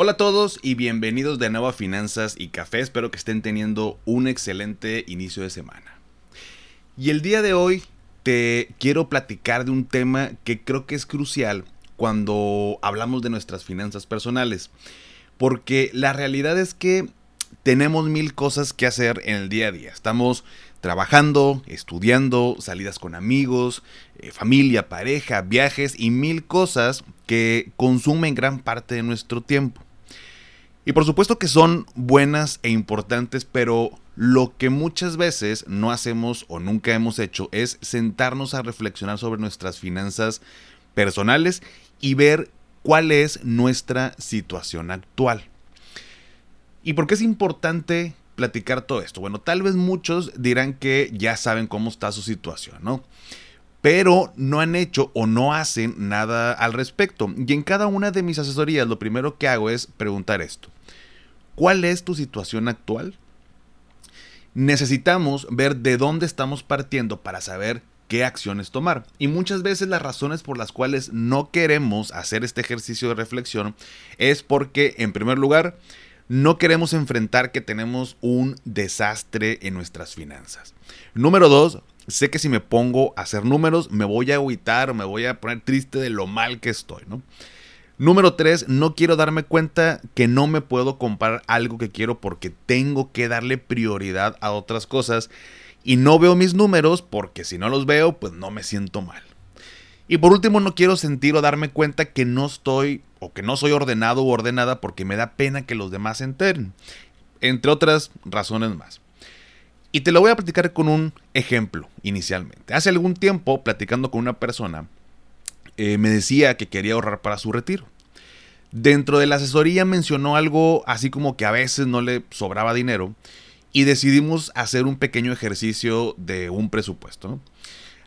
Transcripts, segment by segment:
Hola a todos y bienvenidos de nuevo a Finanzas y Café. Espero que estén teniendo un excelente inicio de semana. Y el día de hoy te quiero platicar de un tema que creo que es crucial cuando hablamos de nuestras finanzas personales. Porque la realidad es que tenemos mil cosas que hacer en el día a día. Estamos trabajando, estudiando, salidas con amigos, eh, familia, pareja, viajes y mil cosas que consumen gran parte de nuestro tiempo. Y por supuesto que son buenas e importantes, pero lo que muchas veces no hacemos o nunca hemos hecho es sentarnos a reflexionar sobre nuestras finanzas personales y ver cuál es nuestra situación actual. ¿Y por qué es importante platicar todo esto? Bueno, tal vez muchos dirán que ya saben cómo está su situación, ¿no? pero no han hecho o no hacen nada al respecto. Y en cada una de mis asesorías lo primero que hago es preguntar esto. ¿Cuál es tu situación actual? Necesitamos ver de dónde estamos partiendo para saber qué acciones tomar. Y muchas veces las razones por las cuales no queremos hacer este ejercicio de reflexión es porque, en primer lugar, no queremos enfrentar que tenemos un desastre en nuestras finanzas. Número dos, sé que si me pongo a hacer números me voy a agüitar me voy a poner triste de lo mal que estoy, ¿no? Número 3, no quiero darme cuenta que no me puedo comprar algo que quiero porque tengo que darle prioridad a otras cosas y no veo mis números porque si no los veo pues no me siento mal. Y por último no quiero sentir o darme cuenta que no estoy o que no soy ordenado o ordenada porque me da pena que los demás se enteren. Entre otras razones más. Y te lo voy a platicar con un ejemplo inicialmente. Hace algún tiempo, platicando con una persona, eh, me decía que quería ahorrar para su retiro. Dentro de la asesoría mencionó algo así como que a veces no le sobraba dinero y decidimos hacer un pequeño ejercicio de un presupuesto.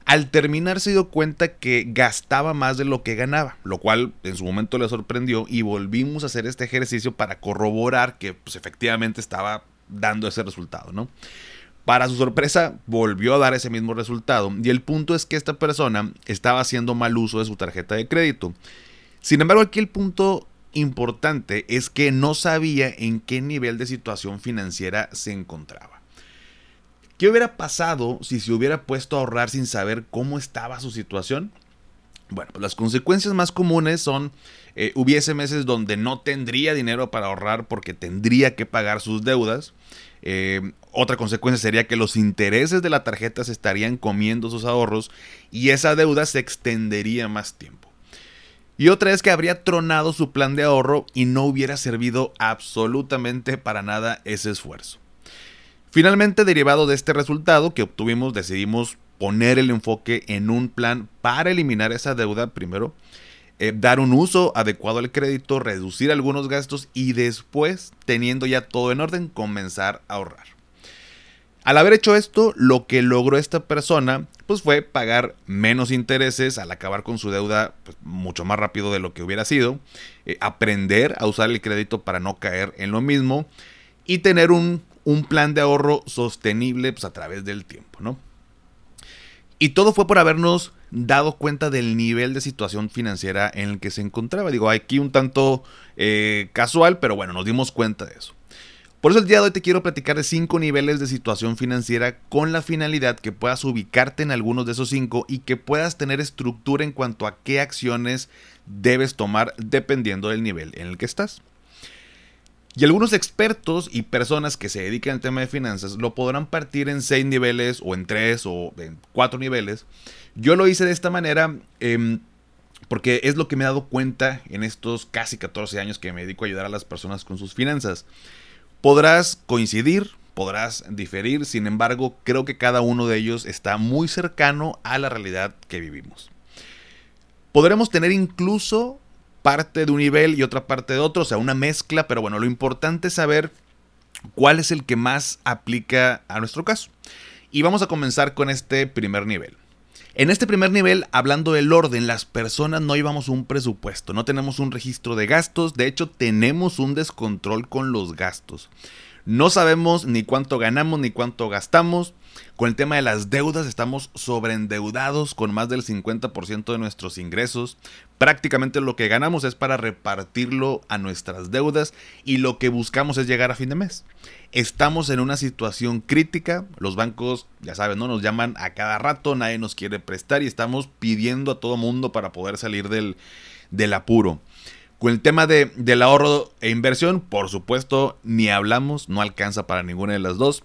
Al terminar se dio cuenta que gastaba más de lo que ganaba, lo cual en su momento le sorprendió y volvimos a hacer este ejercicio para corroborar que pues, efectivamente estaba dando ese resultado, ¿no? Para su sorpresa, volvió a dar ese mismo resultado. Y el punto es que esta persona estaba haciendo mal uso de su tarjeta de crédito. Sin embargo, aquí el punto importante es que no sabía en qué nivel de situación financiera se encontraba. ¿Qué hubiera pasado si se hubiera puesto a ahorrar sin saber cómo estaba su situación? Bueno, pues las consecuencias más comunes son, eh, hubiese meses donde no tendría dinero para ahorrar porque tendría que pagar sus deudas. Eh, otra consecuencia sería que los intereses de la tarjeta se estarían comiendo sus ahorros y esa deuda se extendería más tiempo. Y otra es que habría tronado su plan de ahorro y no hubiera servido absolutamente para nada ese esfuerzo. Finalmente, derivado de este resultado que obtuvimos, decidimos poner el enfoque en un plan para eliminar esa deuda primero eh, dar un uso adecuado al crédito, reducir algunos gastos y después, teniendo ya todo en orden, comenzar a ahorrar. Al haber hecho esto, lo que logró esta persona pues fue pagar menos intereses al acabar con su deuda pues, mucho más rápido de lo que hubiera sido, eh, aprender a usar el crédito para no caer en lo mismo y tener un, un plan de ahorro sostenible pues, a través del tiempo, ¿no? Y todo fue por habernos dado cuenta del nivel de situación financiera en el que se encontraba. Digo, aquí un tanto eh, casual, pero bueno, nos dimos cuenta de eso. Por eso el día de hoy te quiero platicar de cinco niveles de situación financiera con la finalidad que puedas ubicarte en algunos de esos cinco y que puedas tener estructura en cuanto a qué acciones debes tomar dependiendo del nivel en el que estás. Y algunos expertos y personas que se dedican al tema de finanzas lo podrán partir en seis niveles o en tres o en cuatro niveles. Yo lo hice de esta manera em, porque es lo que me he dado cuenta en estos casi 14 años que me dedico a ayudar a las personas con sus finanzas. Podrás coincidir, podrás diferir, sin embargo creo que cada uno de ellos está muy cercano a la realidad que vivimos. Podremos tener incluso parte de un nivel y otra parte de otro, o sea, una mezcla, pero bueno, lo importante es saber ¿Cuál es el que más aplica a nuestro caso? Y vamos a comenzar con este primer nivel. En este primer nivel, hablando del orden, las personas no llevamos un presupuesto, no tenemos un registro de gastos, de hecho tenemos un descontrol con los gastos. No sabemos ni cuánto ganamos ni cuánto gastamos. Con el tema de las deudas estamos sobreendeudados con más del 50% de nuestros ingresos. Prácticamente lo que ganamos es para repartirlo a nuestras deudas y lo que buscamos es llegar a fin de mes. Estamos en una situación crítica, los bancos, ya saben, ¿no? nos llaman a cada rato, nadie nos quiere prestar y estamos pidiendo a todo mundo para poder salir del, del apuro. Con el tema de, del ahorro e inversión, por supuesto, ni hablamos, no alcanza para ninguna de las dos.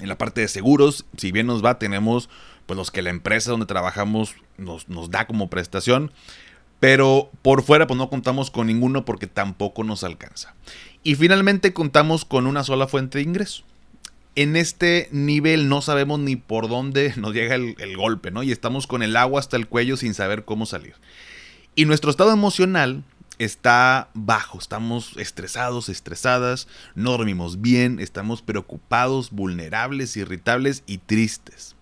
En la parte de seguros, si bien nos va, tenemos pues los que la empresa donde trabajamos nos, nos da como prestación. Pero por fuera pues no contamos con ninguno porque tampoco nos alcanza. Y finalmente contamos con una sola fuente de ingreso. En este nivel no sabemos ni por dónde nos llega el, el golpe, ¿no? Y estamos con el agua hasta el cuello sin saber cómo salir. Y nuestro estado emocional está bajo, estamos estresados, estresadas, no dormimos bien, estamos preocupados, vulnerables, irritables y tristes.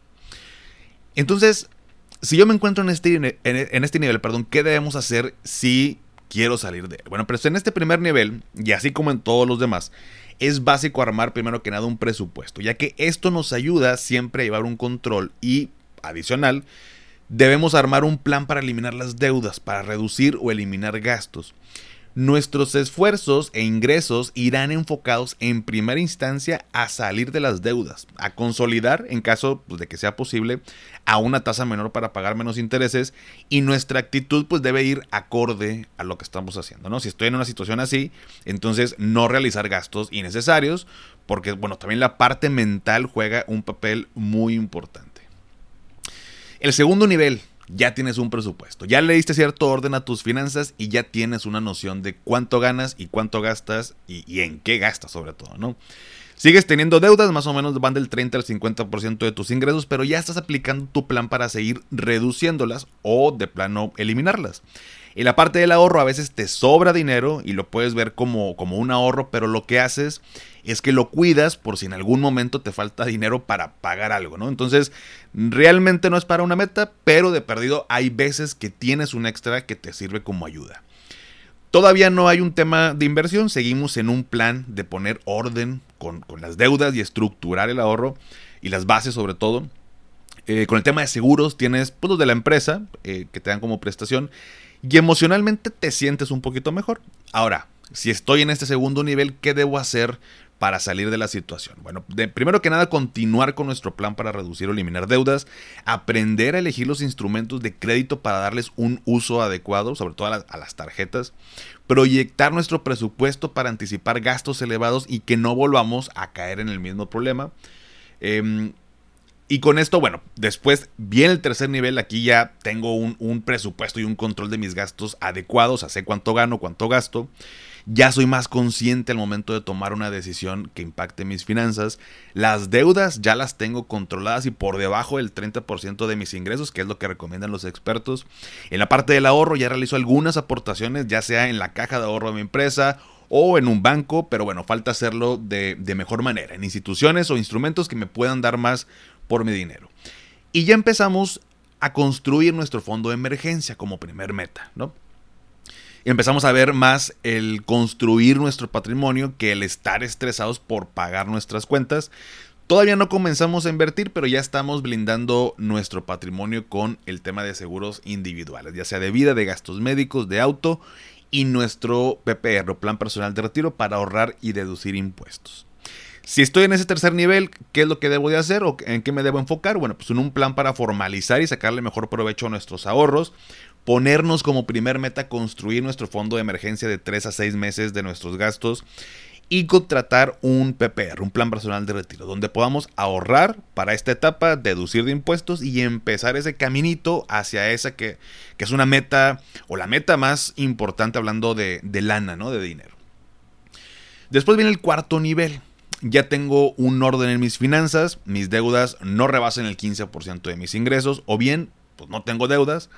Entonces, si yo me encuentro en este, en este nivel, perdón, ¿qué debemos hacer si quiero salir de él? Bueno, pero en este primer nivel, y así como en todos los demás, es básico armar primero que nada un presupuesto, ya que esto nos ayuda siempre a llevar un control y, adicional, Debemos armar un plan para eliminar las deudas, para reducir o eliminar gastos. Nuestros esfuerzos e ingresos irán enfocados en primera instancia a salir de las deudas, a consolidar, en caso pues, de que sea posible, a una tasa menor para pagar menos intereses y nuestra actitud pues debe ir acorde a lo que estamos haciendo, ¿no? Si estoy en una situación así, entonces no realizar gastos innecesarios, porque bueno, también la parte mental juega un papel muy importante. El segundo nivel, ya tienes un presupuesto, ya le diste cierto orden a tus finanzas y ya tienes una noción de cuánto ganas y cuánto gastas y, en qué gastas sobre todo, ¿no? Sigues teniendo deudas, más o menos van del 30 al 50% de tus ingresos, pero ya estás aplicando tu plan para seguir reduciéndolas o de plano eliminarlas. En la parte del ahorro a veces te sobra dinero y lo puedes ver como, como un ahorro, pero lo que haces es que lo cuidas por si en algún momento te falta dinero para pagar algo, ¿no? Entonces, realmente no es para una meta, pero de perdido hay veces que tienes un extra que te sirve como ayuda. Todavía no hay un tema de inversión, seguimos en un plan de poner orden con, las deudas y estructurar el ahorro y las bases sobre todo. Eh, con el tema de seguros tienes pues, de la empresa eh, que te dan como prestación y emocionalmente te sientes un poquito mejor. Ahora, si estoy en este segundo nivel, ¿qué debo hacer para salir de la situación? Bueno, primero que nada, continuar con nuestro plan para reducir o eliminar deudas, aprender a elegir los instrumentos de crédito para darles un uso adecuado, sobre todo a las, tarjetas, proyectar nuestro presupuesto para anticipar gastos elevados y que no volvamos a caer en el mismo problema. Em, y con esto, bueno, después viene el tercer nivel, aquí ya tengo un, presupuesto y un control de mis gastos adecuados, sé cuánto gano, cuánto gasto ya soy más consciente al momento de tomar una decisión que impacte mis finanzas. Las deudas ya las tengo controladas y por debajo del 30% de mis ingresos, que es lo que recomiendan los expertos. En la parte del ahorro ya realizo algunas aportaciones, ya sea en la caja de ahorro de mi empresa o en un banco, pero bueno, falta hacerlo de, de mejor manera, en instituciones o instrumentos que me puedan dar más por mi dinero. Y ya empezamos a construir nuestro fondo de emergencia como primer meta, ¿no? Empezamos a ver más el construir nuestro patrimonio que el estar estresados por pagar nuestras cuentas. Todavía no comenzamos a invertir, pero ya estamos blindando nuestro patrimonio con el tema de seguros individuales, ya sea de vida, de gastos médicos, de auto y nuestro PPR, Plan Personal de Retiro, para ahorrar y deducir impuestos. Si estoy en ese tercer nivel, ¿qué es lo que debo de hacer o en qué me debo enfocar? Bueno, pues en un plan para formalizar y sacarle mejor provecho a nuestros ahorros, ponernos como primer meta construir nuestro fondo de emergencia de 3 a 6 meses de nuestros gastos y contratar un PPR, un plan personal de retiro, donde podamos ahorrar para esta etapa, deducir de impuestos y empezar ese caminito hacia esa que, que es una meta o la meta más importante hablando de, de lana, ¿no? De dinero. Después viene el cuarto nivel. Ya tengo un orden en mis finanzas, mis deudas no rebasan el 15% de mis ingresos, o bien, pues no tengo deudas,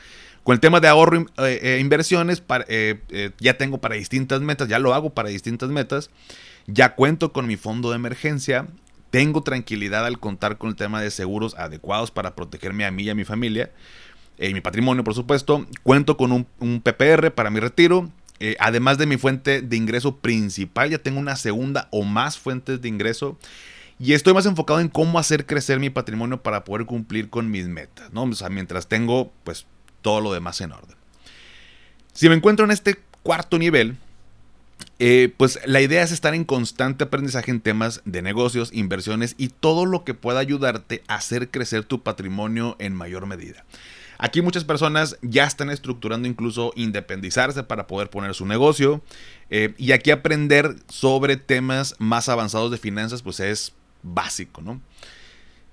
con el tema de ahorro e inversiones, eh, ya tengo para distintas metas, ya lo hago para distintas metas. Ya cuento con mi fondo de emergencia, tengo tranquilidad al contar con el tema de seguros adecuados para protegerme a mí y a mi familia, y mi patrimonio por supuesto, cuento con un, PPR para mi retiro, además de mi fuente de ingreso principal, ya tengo una segunda o más fuentes de ingreso. Y estoy más enfocado en cómo hacer crecer mi patrimonio para poder cumplir con mis metas, ¿no? O sea, mientras tengo, pues, todo lo demás en orden. Si me encuentro en este cuarto nivel, eh, pues la idea es estar en constante aprendizaje en temas de negocios, inversiones y todo lo que pueda ayudarte a hacer crecer tu patrimonio en mayor medida. Aquí muchas personas ya están estructurando incluso independizarse para poder poner su negocio. Eh, y aquí aprender sobre temas más avanzados de finanzas pues es básico, ¿no?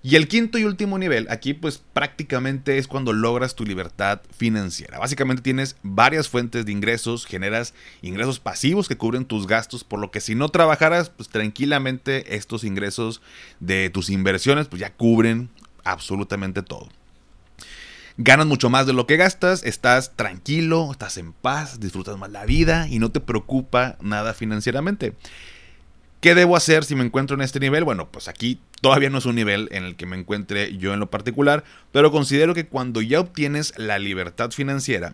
Y el quinto y último nivel, aquí pues prácticamente es cuando logras tu libertad financiera. Básicamente tienes varias fuentes de ingresos, generas ingresos pasivos que cubren tus gastos, por lo que si no trabajaras, pues tranquilamente estos ingresos de tus inversiones pues ya cubren absolutamente todo. Ganas mucho más de lo que gastas, estás tranquilo, estás en paz, disfrutas más la vida y no te preocupa nada financieramente. ¿Qué debo hacer si me encuentro en este nivel? Bueno, pues aquí todavía no es un nivel en el que me encuentre yo en lo particular, pero considero que cuando ya obtienes la libertad financiera,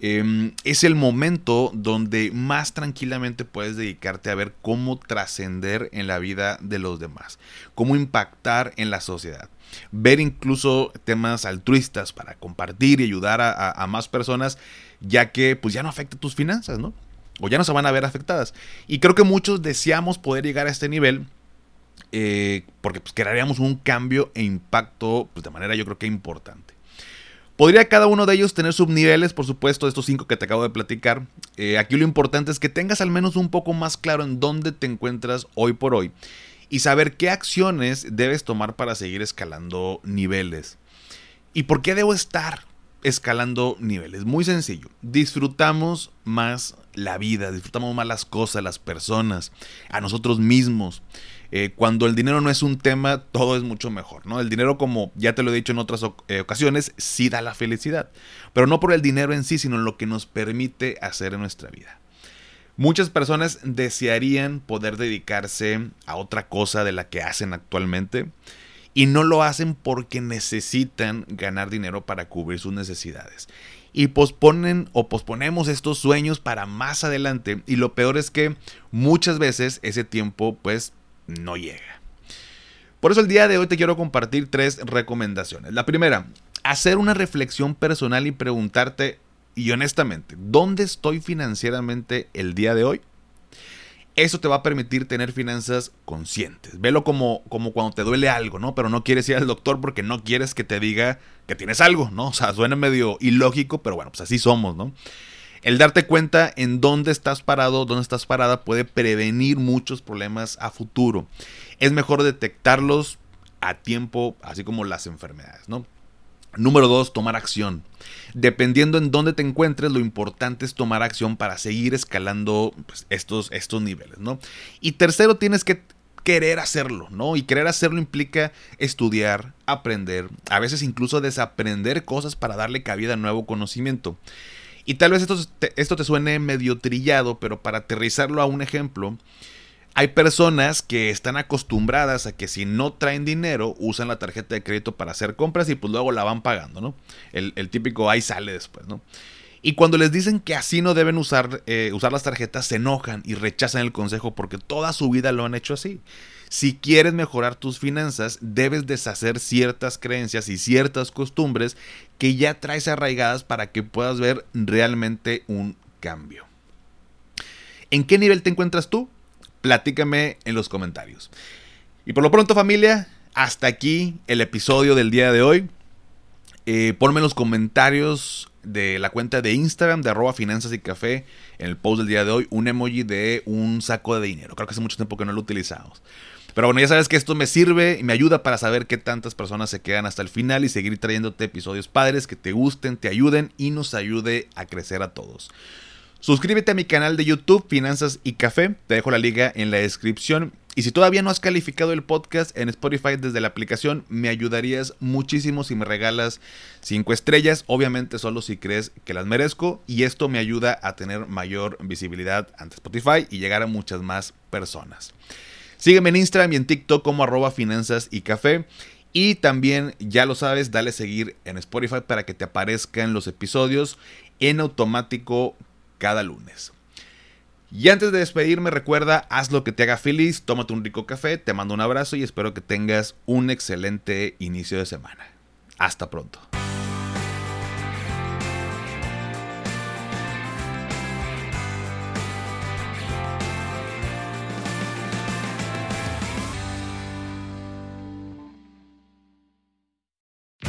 em, es el momento donde más tranquilamente puedes dedicarte a ver cómo trascender en la vida de los demás, cómo impactar en la sociedad. Ver incluso temas altruistas para compartir y ayudar a, a más personas, ya que pues ya no afecta tus finanzas, ¿no? O ya no se van a ver afectadas. Y creo que muchos deseamos poder llegar a este nivel eh, porque pues, crearíamos un cambio e impacto pues, de manera yo creo que importante. Podría cada uno de ellos tener subniveles, por supuesto, de estos cinco que te acabo de platicar. Eh, aquí lo importante es que tengas al menos un poco más claro en dónde te encuentras hoy por hoy y saber qué acciones debes tomar para seguir escalando niveles. ¿Y por qué debo estar escalando niveles? Muy sencillo. Disfrutamos más la vida, disfrutamos más las cosas, las personas, a nosotros mismos. Eh, cuando el dinero no es un tema, todo es mucho mejor, ¿no? El dinero, como ya te lo he dicho en otras eh, ocasiones, sí da la felicidad, pero no por el dinero en sí, sino lo que nos permite hacer en nuestra vida. Muchas personas desearían poder dedicarse a otra cosa de la que hacen actualmente y no lo hacen porque necesitan ganar dinero para cubrir sus necesidades y posponen o posponemos estos sueños para más adelante y lo peor es que muchas veces ese tiempo pues no llega. Por eso el día de hoy te quiero compartir tres recomendaciones. La primera, hacer una reflexión personal y preguntarte y honestamente, ¿dónde estoy financieramente el día de hoy? Eso te va a permitir tener finanzas conscientes. Velo como, como cuando te duele algo, ¿no? Pero no quieres ir al doctor porque no quieres que te diga que tienes algo, ¿no? O sea, suena medio ilógico, pero bueno, pues así somos, ¿no? El darte cuenta en dónde estás parado, dónde estás parada, puede prevenir muchos problemas a futuro. Es mejor detectarlos a tiempo, así como las enfermedades, ¿no? Número dos, tomar acción. Dependiendo en dónde te encuentres, lo importante es tomar acción para seguir escalando pues, estos, estos niveles, ¿no? Y tercero, tienes que querer hacerlo, ¿no? Y querer hacerlo implica estudiar, aprender, a veces incluso desaprender cosas para darle cabida a nuevo conocimiento. Y tal vez esto esto te suene medio trillado, pero para aterrizarlo a un ejemplo, hay personas que están acostumbradas a que si no traen dinero, usan la tarjeta de crédito para hacer compras y pues luego la van pagando, ¿no? El, típico ahí sale después, ¿no? Y cuando les dicen que así no deben usar, eh, usar las tarjetas, se enojan y rechazan el consejo porque toda su vida lo han hecho así. Si quieres mejorar tus finanzas, debes deshacer ciertas creencias y ciertas costumbres que ya traes arraigadas para que puedas ver realmente un cambio. ¿En qué nivel te encuentras tú? Platícame en los comentarios. Y por lo pronto familia, hasta aquí el episodio del día de hoy. Eh, ponme en los comentarios de la cuenta de Instagram de arroba finanzas y café en el post del día de hoy un emoji de un saco de dinero. Creo que hace mucho tiempo que no lo utilizamos. Pero bueno, ya sabes que esto me sirve y me ayuda para saber qué tantas personas se quedan hasta el final y seguir trayéndote episodios padres que te gusten, te ayuden y nos ayude a crecer a todos. Suscríbete a mi canal de YouTube Finanzas y Café, te dejo la liga en la descripción. Y si todavía no has calificado el podcast en Spotify desde la aplicación, me ayudarías muchísimo si me regalas 5 estrellas, obviamente solo si crees que las merezco y esto me ayuda a tener mayor visibilidad ante Spotify y llegar a muchas más personas. Sígueme en Instagram y en TikTok como arroba finanzas y café. Y también, ya lo sabes, dale seguir en Spotify para que te aparezcan los episodios en automático cada lunes. Y antes de despedirme, recuerda, haz lo que te haga feliz, tómate un rico café, te mando un abrazo y espero que tengas un excelente inicio de semana. Hasta pronto.